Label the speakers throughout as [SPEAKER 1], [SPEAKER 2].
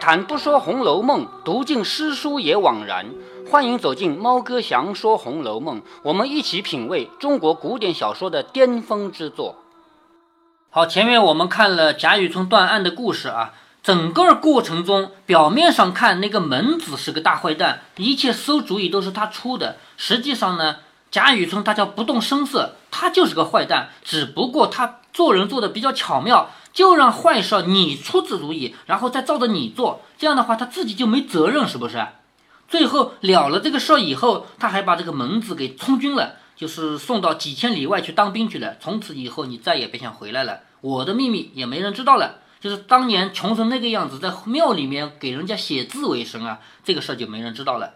[SPEAKER 1] 谈不说《红楼梦》，读尽诗书也枉然。欢迎走进猫哥祥说《红楼梦》，我们一起品味中国古典小说的巅峰之作。好，前面我们看了贾雨村断案的故事啊，整个过程中，表面上看那个门子是个大坏蛋，一切馊主意都是他出的。实际上呢，贾雨村他叫不动声色，他就是个坏蛋，只不过他做人做的比较巧妙。就让坏事你出此主意，然后再照着你做，这样的话他自己就没责任，是不是？最后了了这个事儿以后，他还把这个门子给充军了，就是送到几千里外去当兵去了。从此以后你再也别想回来了，我的秘密也没人知道了。就是当年穷成那个样子，在庙里面给人家写字为生啊，这个事儿就没人知道了。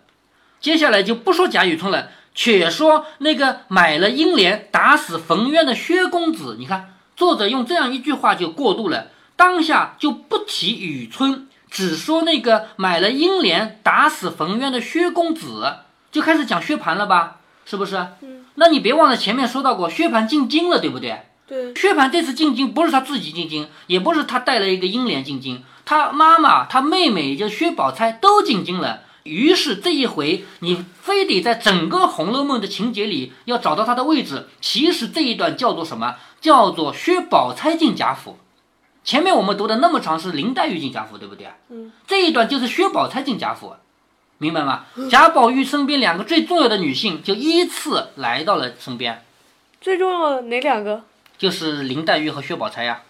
[SPEAKER 1] 接下来就不说贾雨村了，却说那个买了英莲打死冯渊的薛公子，你看。作者用这样一句话就过渡了，当下就不提雨村，只说那个买了英莲打死冯渊的薛公子，就开始讲薛蟠了吧？是不是？
[SPEAKER 2] 嗯。
[SPEAKER 1] 那你别忘了前面说到过，薛蟠进京了，对不对？
[SPEAKER 2] 对。
[SPEAKER 1] 薛蟠这次进京不是他自己进京，也不是他带了一个英莲进京，他妈妈、他妹妹就薛宝钗都进京了。于是这一回，你非得在整个《红楼梦》的情节里要找到他的位置。其实这一段叫做什么？叫做薛宝钗进贾府。前面我们读的那么长是林黛玉进贾府，对不对？
[SPEAKER 2] 嗯。
[SPEAKER 1] 这一段就是薛宝钗进贾府，明白吗？贾宝玉身边两个最重要的女性就依次来到了身边。
[SPEAKER 2] 最重要的哪两个？
[SPEAKER 1] 就是林黛玉和薛宝钗呀。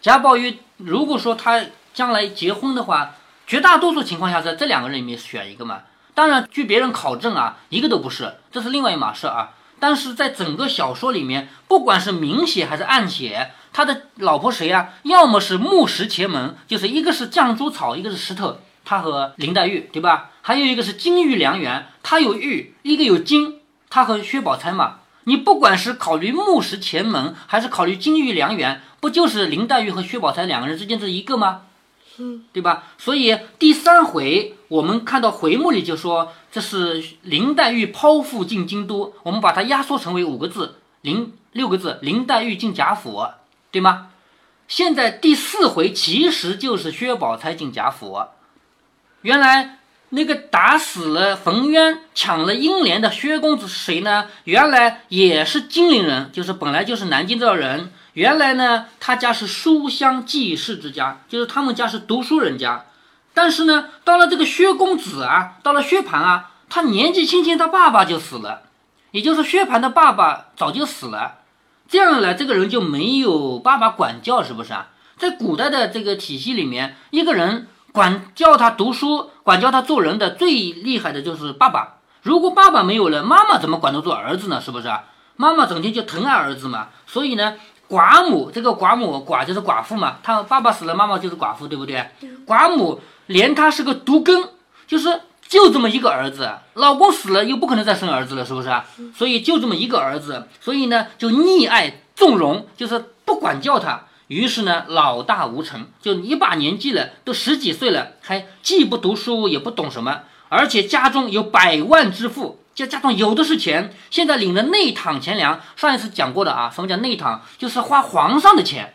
[SPEAKER 1] 贾宝玉如果说他将来结婚的话。绝大多数情况下，在这两个人里面选一个嘛。当然，据别人考证啊，一个都不是，这是另外一码事啊。但是在整个小说里面，不管是明写还是暗写，他的老婆谁呀？要么是木石前门，就是一个是绛珠草，一个是石头，他和林黛玉，对吧？还有一个是金玉良缘，他有玉，一个有金，他和薛宝钗嘛。你不管是考虑木石前门，还是考虑金玉良缘，不就是林黛玉和薛宝钗两个人之间这一个吗？
[SPEAKER 2] 嗯，
[SPEAKER 1] 对吧？所以第三回我们看到回目里就说这是林黛玉剖腹进京都，我们把它压缩成为五个字，林六个字，林黛玉进贾府，对吗？现在第四回其实就是薛宝钗进贾府。原来那个打死了冯渊、抢了英莲的薛公子是谁呢？原来也是金陵人，就是本来就是南京这人。原来呢，他家是书香济世之家，就是他们家是读书人家。但是呢，到了这个薛公子啊，到了薛蟠啊，他年纪轻轻，他爸爸就死了，也就是薛蟠的爸爸早就死了。这样呢，这个人就没有爸爸管教，是不是啊？在古代的这个体系里面，一个人管教他读书、管教他做人的最厉害的就是爸爸。如果爸爸没有了，妈妈怎么管得住儿子呢？是不是啊？妈妈整天就疼爱儿子嘛，所以呢。寡母，这个寡母寡就是寡妇嘛，他爸爸死了，妈妈就是寡妇，对不对？寡母连他是个独根，就是就这么一个儿子，老公死了又不可能再生儿子了，是不是？所以就这么一个儿子，所以呢就溺爱纵容，就是不管教他。于是呢老大无成，就一把年纪了，都十几岁了，还既不读书也不懂什么，而且家中有百万之富。就家中有的是钱，现在领了内躺钱粮。上一次讲过的啊，什么叫内躺？就是花皇上的钱。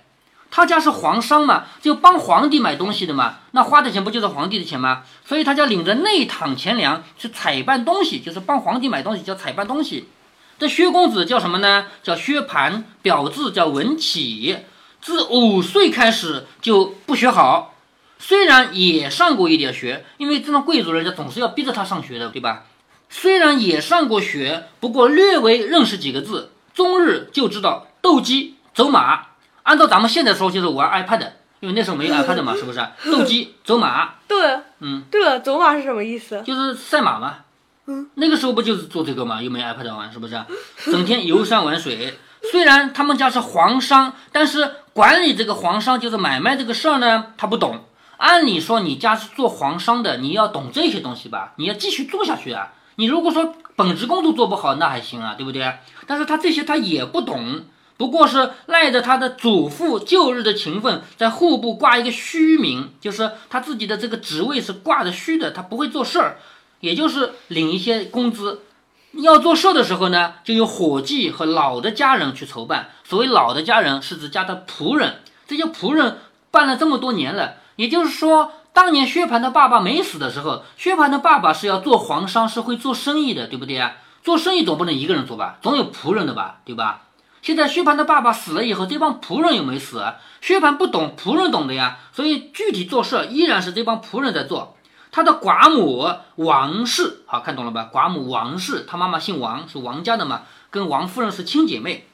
[SPEAKER 1] 他家是皇商嘛，就帮皇帝买东西的嘛。那花的钱不就是皇帝的钱吗？所以他家领着内躺钱粮去采办东西，就是帮皇帝买东西，叫采办东西。这薛公子叫什么呢？叫薛蟠，表字叫文启。自五岁开始就不学好，虽然也上过一点学，因为这种贵族人家总是要逼着他上学的，对吧？虽然也上过学，不过略微认识几个字，终日就知道斗鸡、走马。按照咱们现在说，就是玩 iPad，因为那时候没有 iPad 嘛，是不是？斗鸡、走马。
[SPEAKER 2] 对，
[SPEAKER 1] 嗯，
[SPEAKER 2] 对了，走马是什么意思？
[SPEAKER 1] 就是赛马嘛。
[SPEAKER 2] 嗯，
[SPEAKER 1] 那个时候不就是做这个嘛，又没 iPad 玩，是不是？整天游山玩水。虽然他们家是皇商，但是管理这个皇商，就是买卖这个事儿呢，他不懂。按理说，你家是做皇商的，你要懂这些东西吧？你要继续做下去啊。你如果说本职工作做不好，那还行啊，对不对？但是他这些他也不懂，不过是赖着他的祖父旧日的情分，在户部挂一个虚名，就是他自己的这个职位是挂着虚的，他不会做事儿，也就是领一些工资。要做事的时候呢，就由伙计和老的家人去筹办。所谓老的家人，是指家的仆人。这些仆人办了这么多年了，也就是说。当年薛蟠的爸爸没死的时候，薛蟠的爸爸是要做皇商，是会做生意的，对不对啊？做生意总不能一个人做吧，总有仆人的吧，对吧？现在薛蟠的爸爸死了以后，这帮仆人有没死？薛蟠不懂，仆人懂的呀，所以具体做事依然是这帮仆人在做。他的寡母王氏，好看懂了吧？寡母王氏，他妈妈姓王，是王家的嘛，跟王夫人是亲姐妹，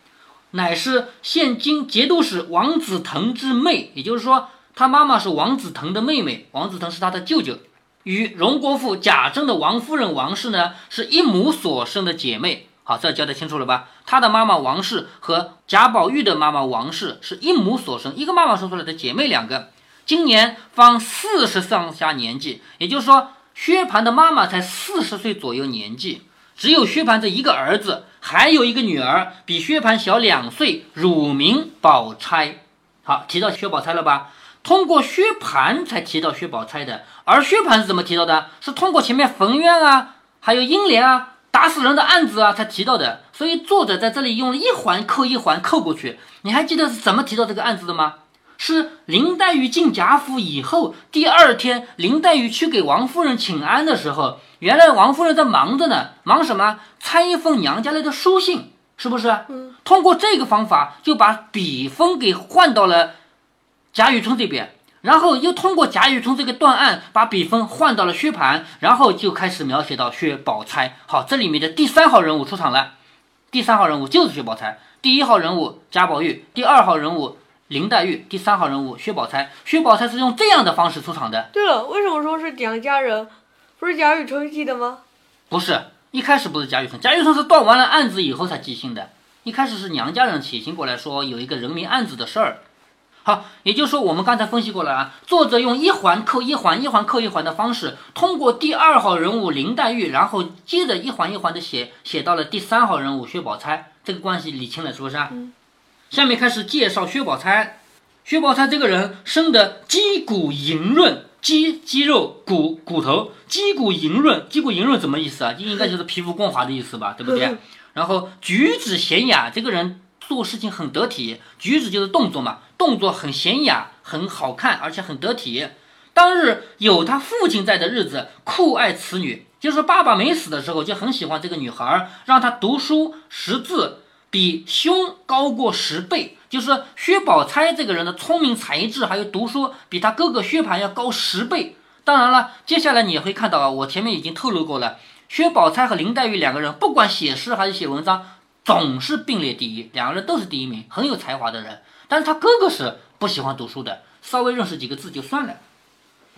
[SPEAKER 1] 乃是现今节度使王子腾之妹，也就是说，他妈妈是王子腾的妹妹，王子腾是他的舅舅。与荣国府贾政的王夫人王氏呢，是一母所生的姐妹。好，这交代清楚了吧？他的妈妈王氏和贾宝玉的妈妈王氏是一母所生，一个妈妈生出来的姐妹两个。今年方四十上下年纪，也就是说，薛蟠的妈妈才四十岁左右年纪，只有薛蟠这一个儿子，还有一个女儿，比薛蟠小两岁，乳名宝钗。好，提到薛宝钗了吧？通过薛蟠才提到薛宝钗的，而薛蟠是怎么提到的？是通过前面冯渊啊，还有英莲啊。打死人的案子啊，才提到的，所以作者在这里用了一环扣一环扣过去。你还记得是怎么提到这个案子的吗？是林黛玉进贾府以后，第二天林黛玉去给王夫人请安的时候，原来王夫人在忙着呢，忙什么？拆一封娘家来的书信，是不是？
[SPEAKER 2] 嗯。
[SPEAKER 1] 通过这个方法，就把笔锋给换到了贾雨村这边。然后又通过贾雨村这个断案，把比分换到了薛蟠，然后就开始描写到薛宝钗。好，这里面的第三号人物出场了，第三号人物就是薛宝钗。第一号人物贾宝玉，第二号人物林黛玉，第三号人物薛宝钗。薛宝钗是用这样的方式出场的。
[SPEAKER 2] 对了，为什么说是娘家人？不是贾雨村记的吗？
[SPEAKER 1] 不是，一开始不是贾雨村，贾雨村是断完了案子以后才记性的。一开始是娘家人写信过来说有一个人命案子的事儿。好，也就是说，我们刚才分析过了啊。作者用一环扣一环，一环扣一环的方式，通过第二号人物林黛玉，然后接着一环一环的写，写到了第三号人物薛宝钗，这个关系理清了，是不是啊？
[SPEAKER 2] 嗯。
[SPEAKER 1] 下面开始介绍薛宝钗。薛宝钗这个人生的肌骨莹润，肌肌肉骨骨头，肌骨莹润，肌骨莹润什么意思啊？应该就是皮肤光滑的意思吧，对不对？然后举止娴雅，这个人。做事情很得体，举止就是动作嘛，动作很娴雅，很好看，而且很得体。当日有他父亲在的日子，酷爱此女，就是爸爸没死的时候，就很喜欢这个女孩，让她读书识字，比兄高过十倍。就是薛宝钗这个人的聪明才智，还有读书，比他哥哥薛蟠要高十倍。当然了，接下来你也会看到啊，我前面已经透露过了，薛宝钗和林黛玉两个人，不管写诗还是写文章。总是并列第一，两个人都是第一名，很有才华的人。但是他哥哥是不喜欢读书的，稍微认识几个字就算了。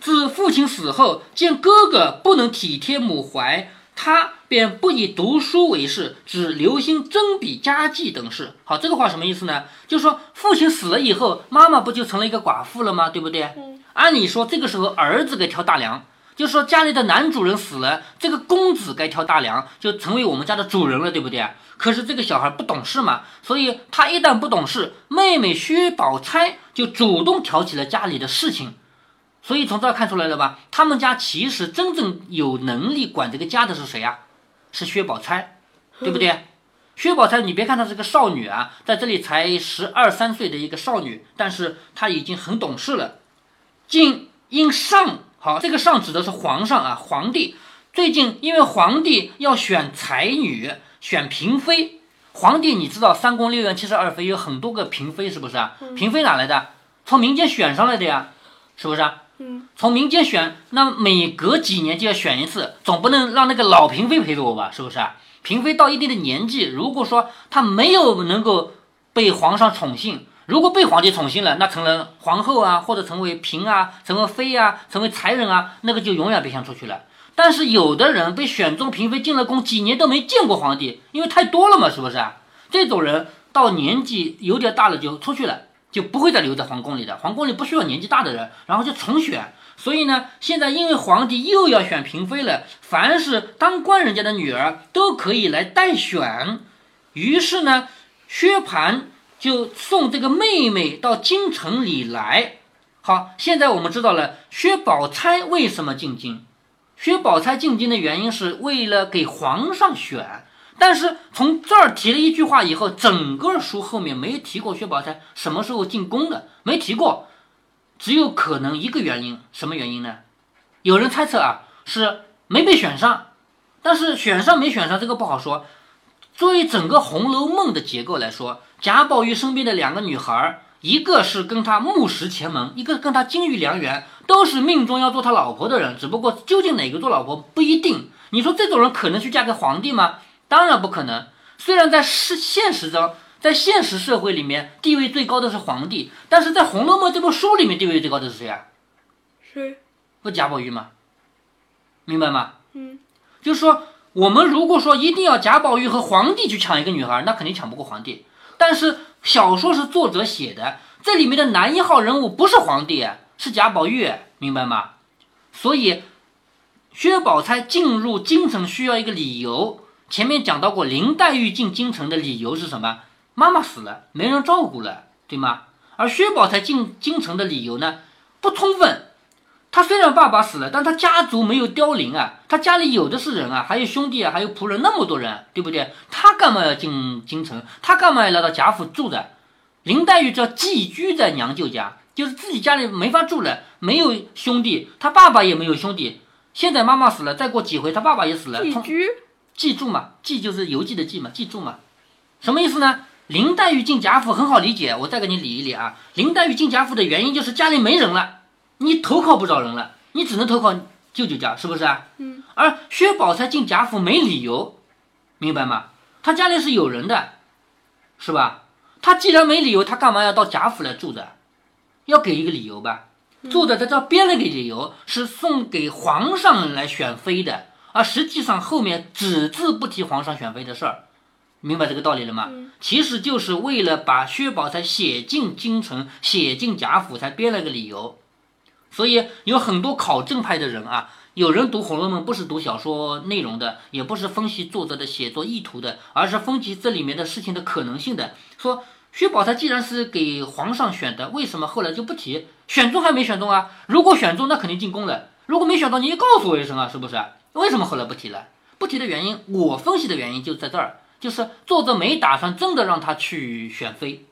[SPEAKER 1] 自父亲死后，见哥哥不能体贴母怀，他便不以读书为事，只留心征笔家计等事。好，这个话什么意思呢？就是说父亲死了以后，妈妈不就成了一个寡妇了吗？对不对？
[SPEAKER 2] 嗯。
[SPEAKER 1] 按理说这个时候儿子该挑大梁，就是说家里的男主人死了，这个公子该挑大梁，就成为我们家的主人了，对不对？可是这个小孩不懂事嘛，所以他一旦不懂事，妹妹薛宝钗就主动挑起了家里的事情。所以从这看出来了吧？他们家其实真正有能力管这个家的是谁呀？是薛宝钗，对不对？薛宝钗，你别看她是个少女啊，在这里才十二三岁的一个少女，但是她已经很懂事了。竟因上好，这个上指的是皇上啊，皇帝。最近因为皇帝要选才女。选嫔妃，皇帝你知道三宫六院七十二妃有很多个嫔妃是不是啊？嫔妃哪来的？从民间选上来的呀，是不是啊？
[SPEAKER 2] 嗯，
[SPEAKER 1] 从民间选，那每隔几年就要选一次，总不能让那个老嫔妃陪着我吧？是不是啊？嫔妃到一定的年纪，如果说她没有能够被皇上宠幸，如果被皇帝宠幸了，那成了皇后啊，或者成为嫔啊，成为妃啊，成为才人啊，那个就永远别想出去了。但是有的人被选中嫔妃进了宫，几年都没见过皇帝，因为太多了嘛，是不是啊？这种人到年纪有点大了就出去了，就不会再留在皇宫里的。皇宫里不需要年纪大的人，然后就重选。所以呢，现在因为皇帝又要选嫔妃了，凡是当官人家的女儿都可以来代选。于是呢，薛蟠就送这个妹妹到京城里来。好，现在我们知道了薛宝钗为什么进京。薛宝钗进京的原因是为了给皇上选，但是从这儿提了一句话以后，整个书后面没提过薛宝钗什么时候进宫的，没提过。只有可能一个原因，什么原因呢？有人猜测啊，是没被选上，但是选上没选上这个不好说。作为整个《红楼梦》的结构来说，贾宝玉身边的两个女孩，一个是跟他木石前盟，一个跟他金玉良缘，都是命中要做他老婆的人。只不过究竟哪个做老婆不一定。你说这种人可能去嫁给皇帝吗？当然不可能。虽然在是现实中，在现实社会里面地位最高的是皇帝，但是在《红楼梦》这部书里面地位最高的是谁啊？
[SPEAKER 2] 谁？
[SPEAKER 1] 不贾宝玉吗？明白吗？
[SPEAKER 2] 嗯，
[SPEAKER 1] 就是说。我们如果说一定要贾宝玉和皇帝去抢一个女孩，那肯定抢不过皇帝。但是小说是作者写的，这里面的男一号人物不是皇帝，是贾宝玉，明白吗？所以薛宝钗进入京城需要一个理由。前面讲到过，林黛玉进京城的理由是什么？妈妈死了，没人照顾了，对吗？而薛宝钗进京城的理由呢，不充分。他虽然爸爸死了，但他家族没有凋零啊，他家里有的是人啊，还有兄弟啊，还有仆人，那么多人，对不对？他干嘛要进京城？他干嘛要来到贾府住的？林黛玉叫寄居在娘舅家，就是自己家里没法住了，没有兄弟，他爸爸也没有兄弟。现在妈妈死了，再过几回他爸爸也死了。
[SPEAKER 2] 寄居，
[SPEAKER 1] 记住嘛，寄就是邮寄的寄嘛，寄住嘛，什么意思呢？林黛玉进贾府很好理解，我再给你理一理啊。林黛玉进贾府的原因就是家里没人了。你投靠不着人了，你只能投靠舅舅家，是不是啊？
[SPEAKER 2] 嗯。
[SPEAKER 1] 而薛宝钗进贾府没理由，明白吗？他家里是有人的，是吧？他既然没理由，他干嘛要到贾府来住着？要给一个理由吧。作者在这编了个理由，是送给皇上来选妃的，而实际上后面只字不提皇上选妃的事儿，明白这个道理了吗？其实就是为了把薛宝钗写进京城，写进贾府，才编了个理由。所以有很多考证派的人啊，有人读《红楼梦》不是读小说内容的，也不是分析作者的写作意图的，而是分析这里面的事情的可能性的。说薛宝钗既然是给皇上选的，为什么后来就不提？选中还没选中啊？如果选中，那肯定进宫了；如果没选中，你也告诉我一声啊，是不是？为什么后来不提了？不提的原因，我分析的原因就在这儿，就是作者没打算真的让他去选妃，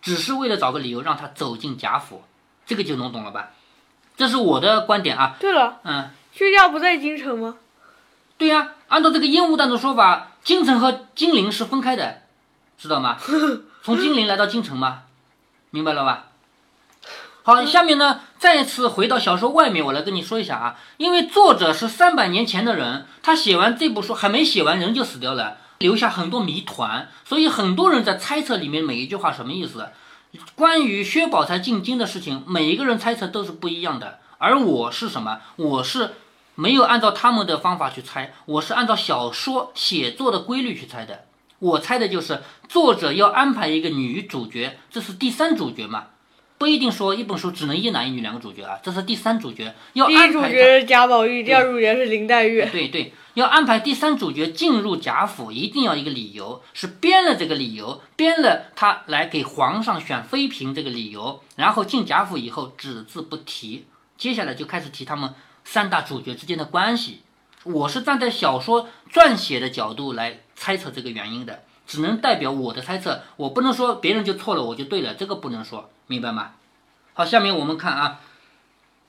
[SPEAKER 1] 只是为了找个理由让他走进贾府，这个就弄懂了吧？这是我的观点啊。
[SPEAKER 2] 对了，
[SPEAKER 1] 嗯，
[SPEAKER 2] 薛家不在京城吗？
[SPEAKER 1] 对呀，按照这个烟雾弹的说法，京城和金陵是分开的，知道吗？从金陵来到京城吗？明白了吧？好，下面呢，再次回到小说外面，我来跟你说一下啊。因为作者是三百年前的人，他写完这部书还没写完，人就死掉了，留下很多谜团，所以很多人在猜测里面每一句话什么意思。关于薛宝钗进京的事情，每一个人猜测都是不一样的。而我是什么？我是没有按照他们的方法去猜，我是按照小说写作的规律去猜的。我猜的就是作者要安排一个女主角，这是第三主角嘛？不一定说一本书只能一男一女两个主角啊，这是第三主角要安排。
[SPEAKER 2] 第一主角是贾宝玉，第二主角是林黛玉。
[SPEAKER 1] 对对。要安排第三主角进入贾府，一定要一个理由，是编了这个理由，编了他来给皇上选妃嫔这个理由，然后进贾府以后只字不提，接下来就开始提他们三大主角之间的关系。我是站在小说撰写的角度来猜测这个原因的，只能代表我的猜测，我不能说别人就错了，我就对了，这个不能说，明白吗？好，下面我们看啊。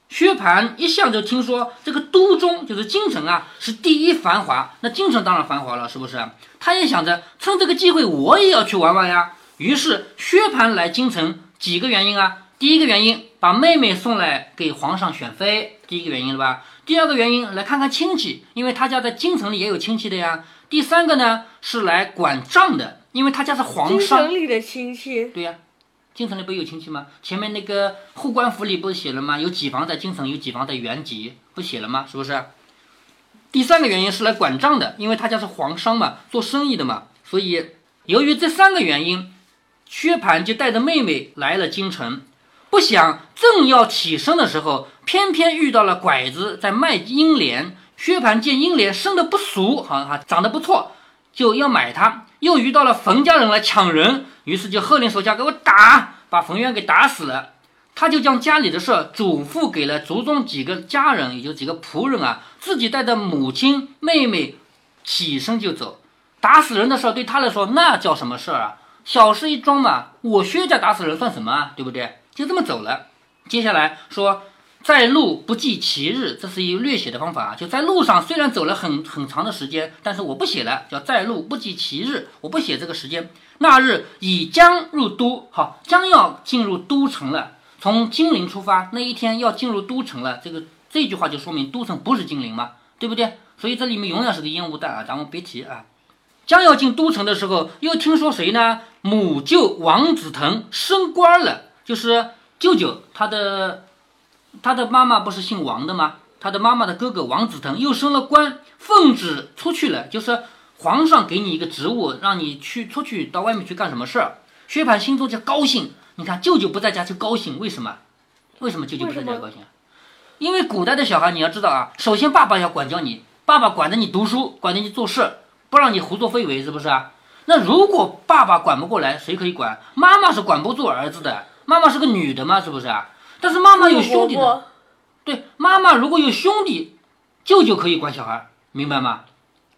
[SPEAKER 1] 薛蟠一向就听说这个都中就是京城啊，是第一繁华。那京城当然繁华了，是不是？他也想着趁这个机会，我也要去玩玩呀。于是薛蟠来京城，几个原因啊？第一个原因，把妹妹送来给皇上选妃，第一个原因了吧？第二个原因，来看看亲戚，因为他家在京城里也有亲戚的呀。第三个呢，是来管账的，因为他家是皇上。
[SPEAKER 2] 京城里的亲戚。
[SPEAKER 1] 对呀。京城里不有亲戚吗？前面那个护官符里不是写了吗？有几房在京城，有几房在原籍，不写了吗？是不是？第三个原因是来管账的，因为他家是皇商嘛，做生意的嘛，所以由于这三个原因，薛蟠就带着妹妹来了京城。不想正要起身的时候，偏偏遇到了拐子在卖英莲。薛蟠见英莲生的不俗，好哈，长得不错，就要买它。又遇到了冯家人来抢人。于是就喝令手下给我打，把冯渊给打死了。他就将家里的事嘱咐给了族中几个家人，也就几个仆人啊，自己带着母亲、妹妹起身就走。打死人的事对他来说那叫什么事儿啊？小事一桩嘛。我薛家打死人算什么啊？对不对？就这么走了。接下来说，在路不计其日，这是一个略写的方法啊。就在路上虽然走了很很长的时间，但是我不写了，叫在路不计其日，我不写这个时间。那日已将入都，好，将要进入都城了。从金陵出发，那一天要进入都城了。这个这句话就说明都城不是金陵嘛，对不对？所以这里面永远是个烟雾弹啊，咱们别提啊。将要进都城的时候，又听说谁呢？母舅王子腾升官了，就是舅舅他的他的妈妈不是姓王的吗？他的妈妈的哥哥王子腾又升了官，奉旨出去了，就是皇上给你一个职务，让你去出去到外面去干什么事儿。薛蟠心中就高兴，你看舅舅不在家就高兴，为什么？为什么舅舅不在家高兴？因为古代的小孩你要知道啊，首先爸爸要管教你，爸爸管着你读书，管着你做事。不让你胡作非为，是不是啊？那如果爸爸管不过来，谁可以管？妈妈是管不住儿子的，妈妈是个女的嘛，是不是啊？但是妈妈有兄弟的，对，妈妈如果有兄弟，舅舅可以管小孩，明白吗？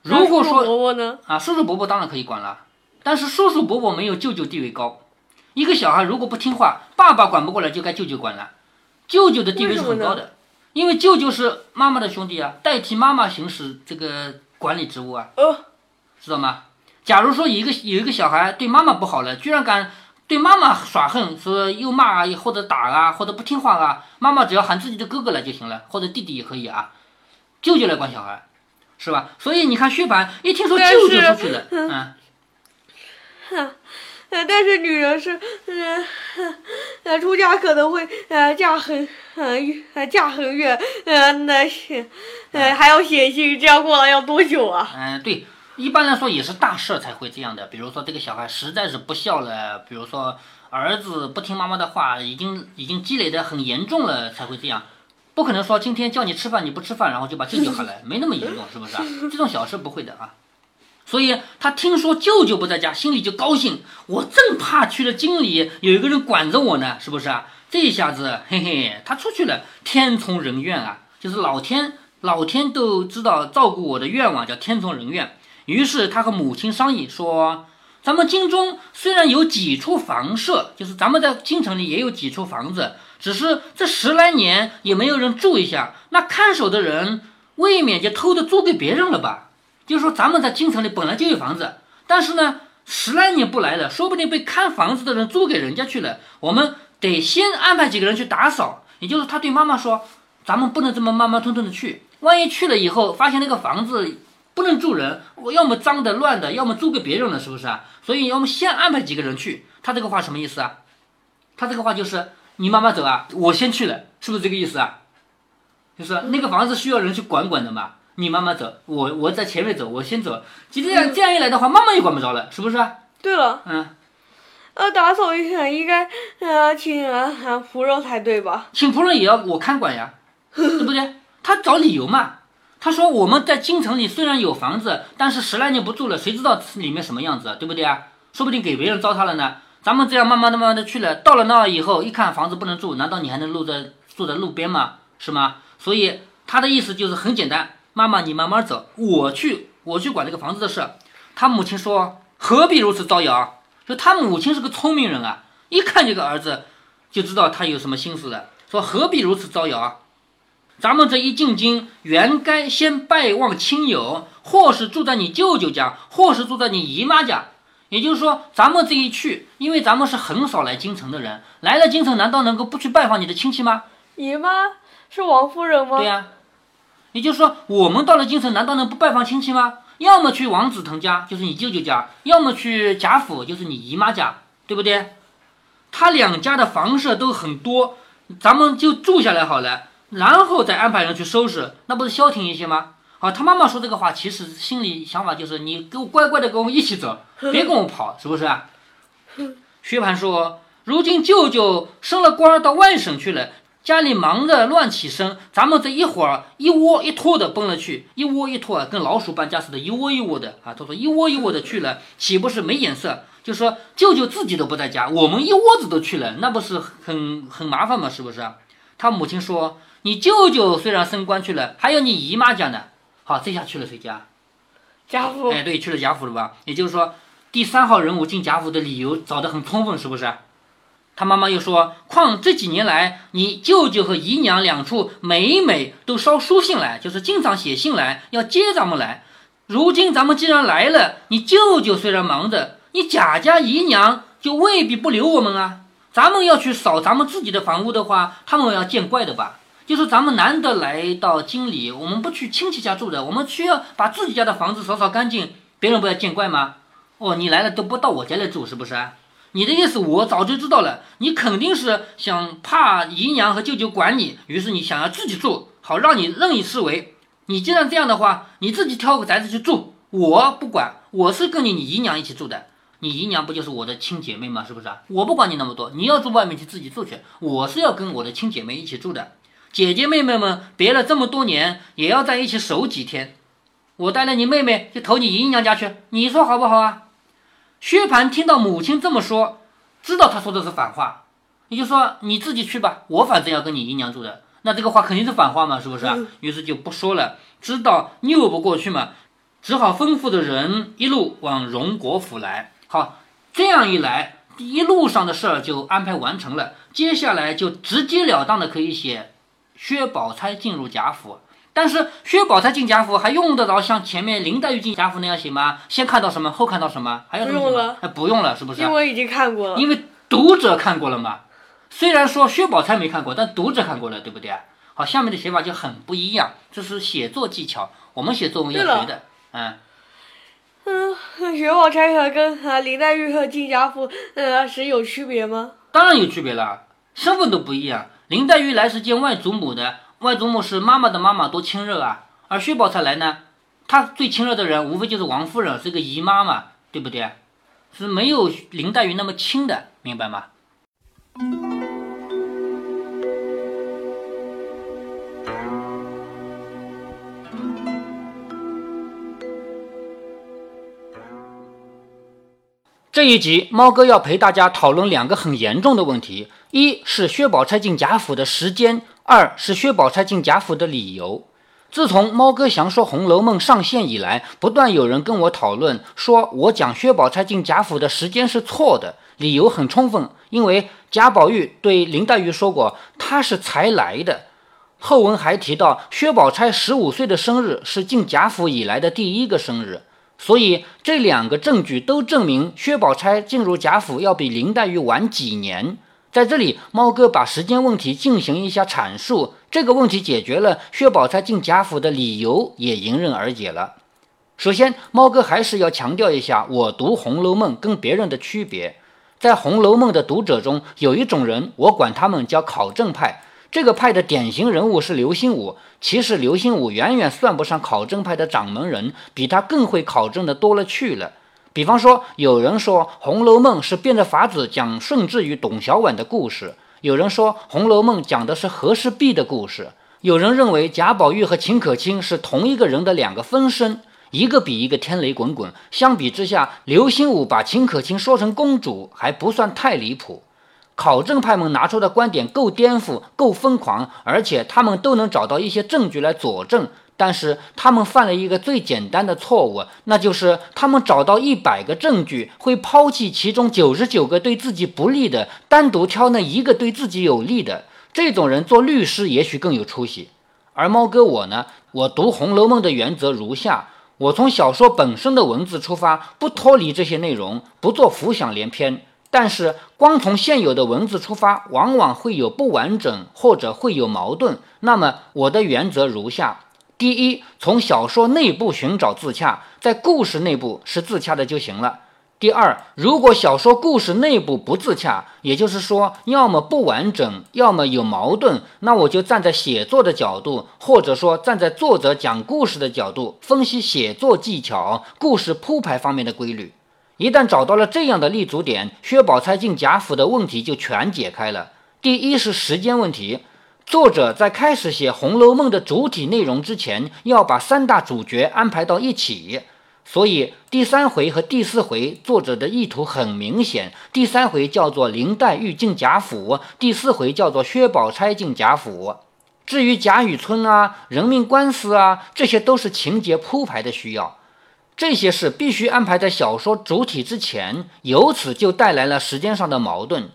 [SPEAKER 1] 如果说
[SPEAKER 2] 伯伯呢？
[SPEAKER 1] 啊，叔叔伯伯当然可以管了，但是叔叔伯伯没有舅舅地位高。一个小孩如果不听话，爸爸管不过来，就该舅舅管了。舅舅的地位是很高的，因为舅舅是妈妈的兄弟啊，代替妈妈行使这个管理职务啊。
[SPEAKER 2] 呃。
[SPEAKER 1] 知道吗？假如说有一个有一个小孩对妈妈不好了，居然敢对妈妈耍横，说又骂啊，或者打啊，或者不听话啊，妈妈只要喊自己的哥哥来就行了，或者弟弟也可以啊，舅舅来管小孩，是吧？所以你看薛蟠一听说舅舅出去了，嗯，
[SPEAKER 2] 哼，但是女人是，呃，出嫁可能会呃嫁很呃嫁很远，呃，那些呃还要写信，这样过来要多久啊？
[SPEAKER 1] 嗯，对。一般来说也是大事才会这样的，比如说这个小孩实在是不孝了，比如说儿子不听妈妈的话，已经已经积累的很严重了才会这样，不可能说今天叫你吃饭你不吃饭，然后就把舅舅喊来，没那么严重，是不是啊？这种小事不会的啊。所以他听说舅舅不在家，心里就高兴，我正怕去了京里有一个人管着我呢，是不是啊？这一下子，嘿嘿，他出去了，天从人愿啊，就是老天老天都知道照顾我的愿望，叫天从人愿。于是他和母亲商议说：“咱们京中虽然有几处房舍，就是咱们在京城里也有几处房子，只是这十来年也没有人住一下。那看守的人未免就偷着租给别人了吧？就是说咱们在京城里本来就有房子，但是呢，十来年不来了，说不定被看房子的人租给人家去了。我们得先安排几个人去打扫。也就是他对妈妈说：咱们不能这么慢慢吞吞的去，万一去了以后发现那个房子……”不能住人，我要么脏的乱的，要么租给别人了，是不是啊？所以要么先安排几个人去。他这个话什么意思啊？他这个话就是你慢慢走啊，我先去了，是不是这个意思啊？就是那个房子需要人去管管的嘛，你慢慢走，我我在前面走，我先走。其实这样这样一来的话，妈妈也管不着了，是不是？
[SPEAKER 2] 对了，
[SPEAKER 1] 嗯，
[SPEAKER 2] 呃，打扫一下应该呃请呃仆人才对吧？
[SPEAKER 1] 请仆人也要我看管呀，对不对？他找理由嘛。他说：“我们在京城里虽然有房子，但是十来年不住了，谁知道里面什么样子，对不对啊？说不定给别人糟蹋了呢。咱们这样慢慢的、慢慢的去了，到了那以后，一看房子不能住，难道你还能住在住在路边吗？是吗？所以他的意思就是很简单，妈妈你慢慢走，我去我去管这个房子的事。他母亲说何必如此招摇？就他母亲是个聪明人啊，一看这个儿子就知道他有什么心思了。说何必如此招摇？”咱们这一进京，原该先拜望亲友，或是住在你舅舅家，或是住在你姨妈家。也就是说，咱们这一去，因为咱们是很少来京城的人，来了京城，难道能够不去拜访你的亲戚吗？
[SPEAKER 2] 姨妈是王夫人吗？
[SPEAKER 1] 对呀。也就是说，我们到了京城，难道能不拜访亲戚吗？要么去王子腾家，就是你舅舅家；要么去贾府，就是你姨妈家，对不对？他两家的房舍都很多，咱们就住下来好了。然后再安排人去收拾，那不是消停一些吗？好，他妈妈说这个话，其实心里想法就是你给我乖乖的跟我一起走，别跟我跑，是不是啊？薛蟠说：“如今舅舅升了官到外省去了，家里忙得乱起身，咱们这一会儿一窝一拖的奔了去，一窝一拖啊，跟老鼠搬家似的，一窝一窝的啊。他说一窝一窝的去了，岂不是没眼色？就说舅舅自己都不在家，我们一窝子都去了，那不是很很麻烦吗？是不是？他母亲说。你舅舅虽然升官去了，还有你姨妈家呢。好，这下去了谁家？
[SPEAKER 2] 贾府。
[SPEAKER 1] 哎，对，去了贾府了吧？也就是说，第三号人物进贾府的理由找得很充分，是不是？他妈妈又说：“况这几年来，你舅舅和姨娘两处每每都捎书信来，就是经常写信来要接咱们来。如今咱们既然来了，你舅舅虽然忙着，你贾家姨娘就未必不留我们啊。咱们要去扫咱们自己的房屋的话，他们要见怪的吧？就是咱们难得来到京里，我们不去亲戚家住的，我们需要把自己家的房子扫扫干净，别人不要见怪吗？哦，你来了都不到我家来住，是不是啊？”你的意思我早就知道了，你肯定是想怕姨娘和舅舅管你，于是你想要自己住，好让你任意思维。你既然这样的话，你自己挑个宅子去住，我不管，我是跟你你姨娘一起住的。你姨娘不就是我的亲姐妹吗？是不是啊？我不管你那么多，你要住外面去自己住去。我是要跟我的亲姐妹一起住的，姐姐妹妹们别了这么多年，也要在一起守几天。我带了你妹妹去投你姨娘家去，你说好不好啊？薛蟠听到母亲这么说，知道他说的是反话，也就说你自己去吧，我反正要跟你姨娘住的，那这个话肯定是反话嘛，是不是啊？于是就不说了，知道拗不过去嘛，只好吩咐的人一路往荣国府来。好，这样一来，一路上的事儿就安排完成了，接下来就直截了当的可以写薛宝钗进入贾府。但是薛宝钗进贾府还用得着像前面林黛玉进贾府那样写吗？先看到什么，后看到什么，还要什么？
[SPEAKER 2] 不用了，
[SPEAKER 1] 哎，不用了，是不是？
[SPEAKER 2] 因为已经看过了。
[SPEAKER 1] 因为读者看过了嘛。虽然说薛宝钗没看过，但读者看过了，对不对？好，下面的写法就很不一样，这是写作技巧，我们写作文要学的。嗯。
[SPEAKER 2] 嗯，薛宝钗和跟啊林黛玉和进贾府呃是有区别吗？
[SPEAKER 1] 当然有区别了，身份都不一样。林黛玉来是见外祖母的。外祖母是妈妈的妈妈，多亲热啊！而薛宝钗来呢，她最亲热的人无非就是王夫人，是个姨妈嘛，对不对？是没有林黛玉那么亲的，明白吗？这一集，猫哥要陪大家讨论两个很严重的问题：一是薛宝钗进贾府的时间。二是薛宝钗进贾府的理由。自从猫哥祥说《红楼梦》上线以来，不断有人跟我讨论，说我讲薛宝钗进贾府的时间是错的，理由很充分。因为贾宝玉对林黛玉说过，她是才来的。后文还提到，薛宝钗十五岁的生日是进贾府以来的第一个生日，所以这两个证据都证明薛宝钗进入贾府要比林黛玉晚几年。在这里，猫哥把时间问题进行一下阐述。这个问题解决了，薛宝钗进贾府的理由也迎刃而解了。首先，猫哥还是要强调一下，我读《红楼梦》跟别人的区别。在《红楼梦》的读者中，有一种人，我管他们叫考证派。这个派的典型人物是刘心武。其实，刘心武远远算不上考证派的掌门人，比他更会考证的多了去了。比方说，有人说《红楼梦》是变着法子讲顺治与董小宛的故事；有人说《红楼梦》讲的是和氏璧的故事；有人认为贾宝玉和秦可卿是同一个人的两个分身，一个比一个天雷滚滚。相比之下，刘心武把秦可卿说成公主还不算太离谱。考证派们拿出的观点够颠覆、够疯狂，而且他们都能找到一些证据来佐证。但是他们犯了一个最简单的错误，那就是他们找到一百个证据，会抛弃其中九十九个对自己不利的，单独挑那一个对自己有利的。这种人做律师也许更有出息。而猫哥我呢，我读《红楼梦》的原则如下：我从小说本身的文字出发，不脱离这些内容，不做浮想联翩。但是光从现有的文字出发，往往会有不完整，或者会有矛盾。那么我的原则如下。第一，从小说内部寻找自洽，在故事内部是自洽的就行了。第二，如果小说故事内部不自洽，也就是说，要么不完整，要么有矛盾，那我就站在写作的角度，或者说站在作者讲故事的角度，分析写作技巧、故事铺排方面的规律。一旦找到了这样的立足点，薛宝钗进贾府的问题就全解开了。第一是时间问题。作者在开始写《红楼梦》的主体内容之前，要把三大主角安排到一起，所以第三回和第四回作者的意图很明显。第三回叫做林黛玉进贾府，第四回叫做薛宝钗进贾府。至于贾雨村啊、人命官司啊，这些都是情节铺排的需要，这些事必须安排在小说主体之前，由此就带来了时间上的矛盾。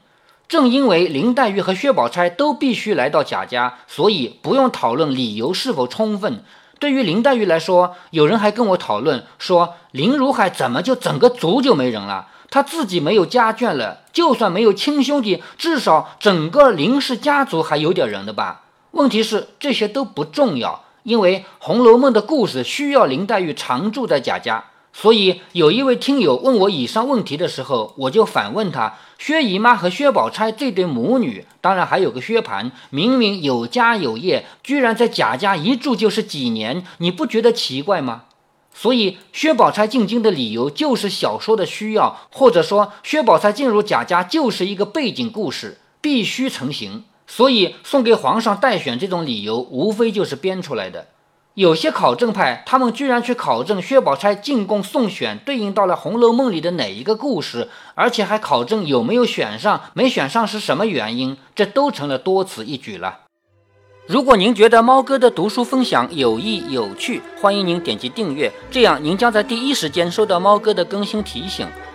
[SPEAKER 1] 正因为林黛玉和薛宝钗都必须来到贾家，所以不用讨论理由是否充分。对于林黛玉来说，有人还跟我讨论说，林如海怎么就整个族就没人了？他自己没有家眷了，就算没有亲兄弟，至少整个林氏家族还有点人的吧？问题是这些都不重要，因为《红楼梦》的故事需要林黛玉常住在贾家。所以，有一位听友问我以上问题的时候，我就反问他：薛姨妈和薛宝钗这对母女，当然还有个薛蟠，明明有家有业，居然在贾家一住就是几年，你不觉得奇怪吗？所以，薛宝钗进京的理由就是小说的需要，或者说薛宝钗进入贾家就是一个背景故事，必须成型。所以，送给皇上待选这种理由，无非就是编出来的。有些考证派，他们居然去考证薛宝钗进宫送选对应到了《红楼梦》里的哪一个故事，而且还考证有没有选上，没选上是什么原因，这都成了多此一举了。如果您觉得猫哥的读书分享有益有趣，欢迎您点击订阅，这样您将在第一时间收到猫哥的更新提醒。